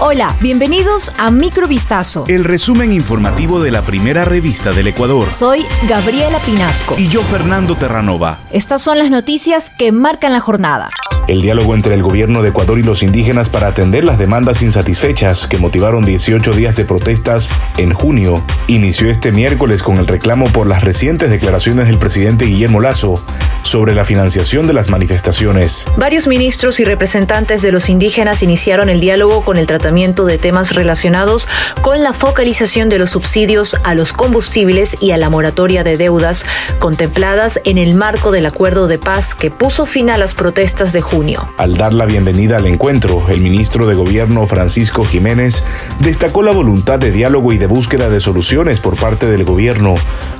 Hola, bienvenidos a Microvistazo. El resumen informativo de la primera revista del Ecuador. Soy Gabriela Pinasco. Y yo, Fernando Terranova. Estas son las noticias que marcan la jornada. El diálogo entre el gobierno de Ecuador y los indígenas para atender las demandas insatisfechas que motivaron 18 días de protestas en junio inició este miércoles con el reclamo por las recientes declaraciones del presidente Guillermo Lazo sobre la financiación de las manifestaciones. Varios ministros y representantes de los indígenas iniciaron el diálogo con el tratamiento de temas relacionados con la focalización de los subsidios a los combustibles y a la moratoria de deudas contempladas en el marco del acuerdo de paz que puso fin a las protestas de junio al dar la bienvenida al encuentro, el ministro de Gobierno Francisco Jiménez destacó la voluntad de diálogo y de búsqueda de soluciones por parte del gobierno,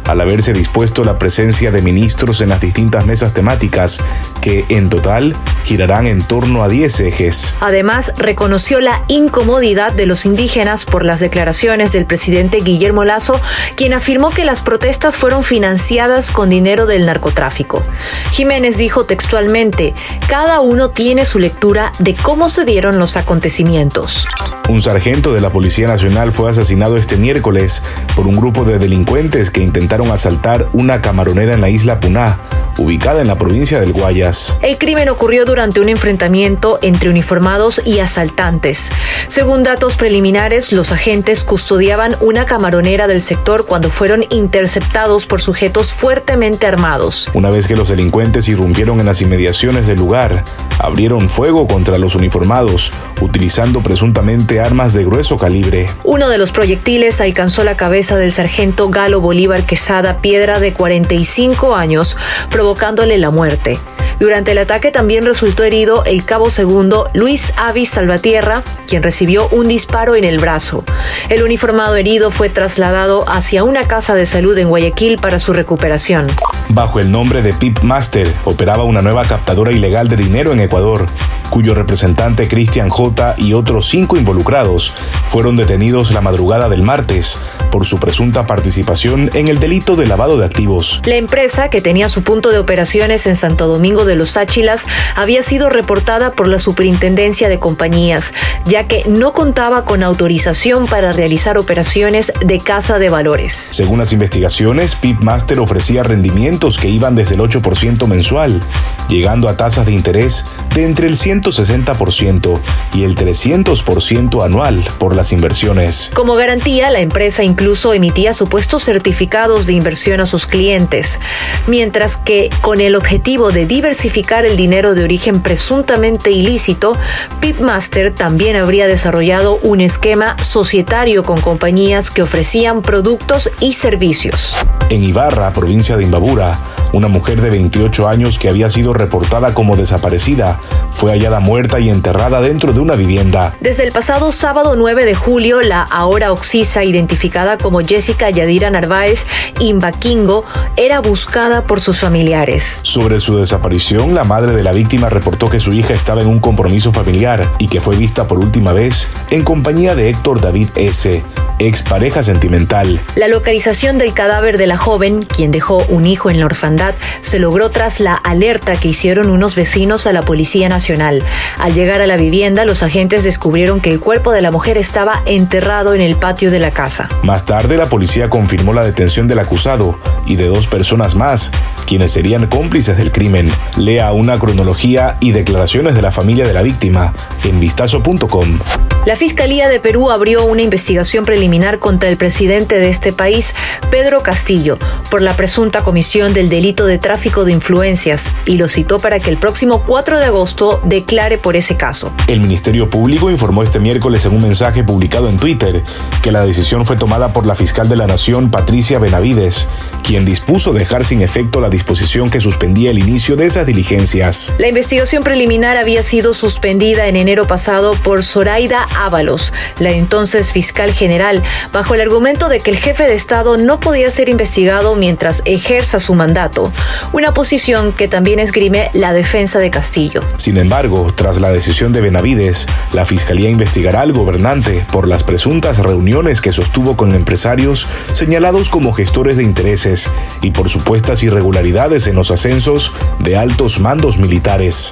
al haberse dispuesto la presencia de ministros en las distintas mesas temáticas, que en total girarán en torno a 10 ejes. Además, reconoció la incomodidad de los indígenas por las declaraciones del presidente Guillermo Lazo, quien afirmó que las protestas fueron financiadas con dinero del narcotráfico. Jiménez dijo textualmente, cada uno tiene su lectura de cómo se dieron los acontecimientos. Un sargento de la Policía Nacional fue asesinado este miércoles por un grupo de delincuentes que intentaron asaltar una camaronera en la isla Puná, ubicada en la provincia del Guayas. El crimen ocurrió durante un enfrentamiento entre uniformados y asaltantes. Según datos preliminares, los agentes custodiaban una camaronera del sector cuando fueron interceptados por sujetos fuertemente armados. Una vez que los delincuentes irrumpieron en las inmediaciones del lugar, abrieron fuego contra los uniformados, utilizando presuntamente armas de grueso calibre. Uno de los proyectiles alcanzó la cabeza del sargento Galo Bolívar Quesada Piedra de 45 años, provocándole la muerte. Durante el ataque también resultó herido el cabo segundo Luis Avis Salvatierra, quien recibió un disparo en el brazo. El uniformado herido fue trasladado hacia una casa de salud en Guayaquil para su recuperación. Bajo el nombre de Pip Master, operaba una nueva captadora ilegal de dinero en Ecuador cuyo representante Christian J. y otros cinco involucrados fueron detenidos la madrugada del martes por su presunta participación en el delito de lavado de activos. La empresa, que tenía su punto de operaciones en Santo Domingo de los Áchilas, había sido reportada por la Superintendencia de Compañías, ya que no contaba con autorización para realizar operaciones de casa de valores. Según las investigaciones, Pipmaster ofrecía rendimientos que iban desde el 8% mensual, llegando a tasas de interés de entre el 100 160% y el 300% anual por las inversiones. Como garantía, la empresa incluso emitía supuestos certificados de inversión a sus clientes, mientras que con el objetivo de diversificar el dinero de origen presuntamente ilícito, Pipmaster también habría desarrollado un esquema societario con compañías que ofrecían productos y servicios. En Ibarra, provincia de Imbabura, una mujer de 28 años que había sido reportada como desaparecida fue hallada muerta y enterrada dentro de una vivienda. Desde el pasado sábado 9 de julio, la ahora oxisa, identificada como Jessica Yadira Narváez Imbaquingo, era buscada por sus familiares. Sobre su desaparición, la madre de la víctima reportó que su hija estaba en un compromiso familiar y que fue vista por última vez en compañía de Héctor David S., expareja sentimental. La localización del cadáver de la joven, quien dejó un hijo en la orfandad, se logró tras la alerta que hicieron unos vecinos a la Policía Nacional. Al llegar a la vivienda, los agentes descubrieron que el cuerpo de la mujer estaba enterrado en el patio de la casa. Más tarde, la policía confirmó la detención del acusado y de dos personas más, quienes serían cómplices del crimen. Lea una cronología y declaraciones de la familia de la víctima en vistazo.com. La Fiscalía de Perú abrió una investigación preliminar contra el presidente de este país, Pedro Castillo, por la presunta comisión del delito de tráfico de influencias y lo citó para que el próximo 4 de agosto declare por ese caso. El Ministerio Público informó este miércoles en un mensaje publicado en Twitter que la decisión fue tomada por la fiscal de la Nación, Patricia Benavides, quien dispuso dejar sin efecto la disposición que suspendía el inicio de esas diligencias. La investigación preliminar había sido suspendida en enero pasado por Zoraida Ábalos, la entonces fiscal general, bajo el argumento de que el jefe de Estado no podía ser investigado mientras ejerza su mandato, una posición que también esgrime la defensa de Castillo. Sin embargo, tras la decisión de Benavides, la Fiscalía investigará al gobernante por las presuntas reuniones que sostuvo con empresarios señalados como gestores de intereses y por supuestas irregularidades en los ascensos de altos mandos militares.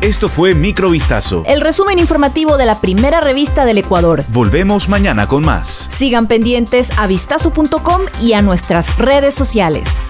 Esto fue Microvistazo. El resumen informativo de la primera revista del Ecuador. Volvemos mañana con más. Sigan pendientes a vistazo.com y a nuestras redes sociales.